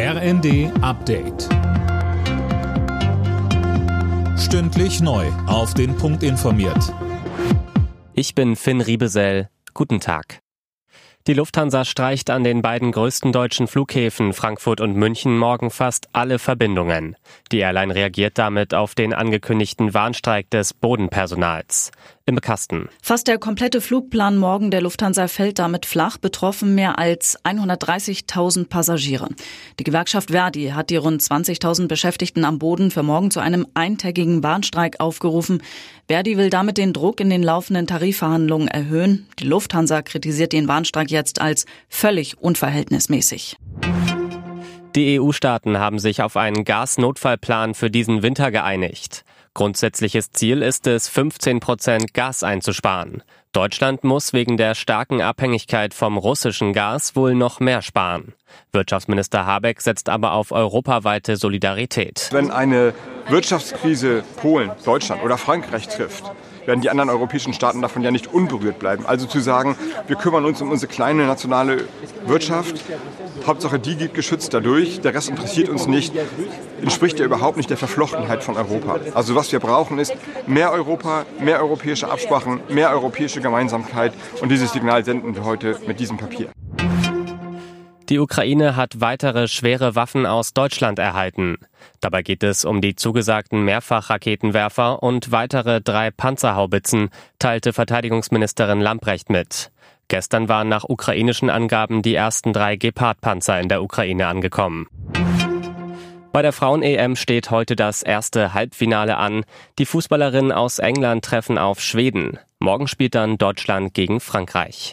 RND Update. Stündlich neu. Auf den Punkt informiert. Ich bin Finn Riebesell. Guten Tag. Die Lufthansa streicht an den beiden größten deutschen Flughäfen Frankfurt und München morgen fast alle Verbindungen. Die Airline reagiert damit auf den angekündigten Warnstreik des Bodenpersonals. Im Kasten. Fast der komplette Flugplan morgen der Lufthansa fällt damit flach, betroffen mehr als 130.000 Passagiere. Die Gewerkschaft Verdi hat die rund 20.000 Beschäftigten am Boden für morgen zu einem eintägigen Warnstreik aufgerufen. Verdi will damit den Druck in den laufenden Tarifverhandlungen erhöhen. Die Lufthansa kritisiert den Warnstreik jetzt als völlig unverhältnismäßig. Die EU-Staaten haben sich auf einen Gasnotfallplan für diesen Winter geeinigt. Grundsätzliches Ziel ist es, 15 Prozent Gas einzusparen. Deutschland muss wegen der starken Abhängigkeit vom russischen Gas wohl noch mehr sparen. Wirtschaftsminister Habeck setzt aber auf europaweite Solidarität. Wenn eine Wirtschaftskrise Polen, Deutschland oder Frankreich trifft, werden die anderen europäischen Staaten davon ja nicht unberührt bleiben. Also zu sagen, wir kümmern uns um unsere kleine nationale Wirtschaft, Hauptsache die geht geschützt dadurch, der Rest interessiert uns nicht, entspricht ja überhaupt nicht der Verflochtenheit von Europa. Also was wir brauchen ist mehr Europa, mehr europäische Absprachen, mehr europäische Gemeinsamkeit und dieses Signal senden wir heute mit diesem Papier. Die Ukraine hat weitere schwere Waffen aus Deutschland erhalten. Dabei geht es um die zugesagten Mehrfachraketenwerfer und weitere drei Panzerhaubitzen, teilte Verteidigungsministerin Lamprecht mit. Gestern waren nach ukrainischen Angaben die ersten drei Gepard-Panzer in der Ukraine angekommen. Bei der Frauen-EM steht heute das erste Halbfinale an. Die Fußballerinnen aus England treffen auf Schweden. Morgen spielt dann Deutschland gegen Frankreich.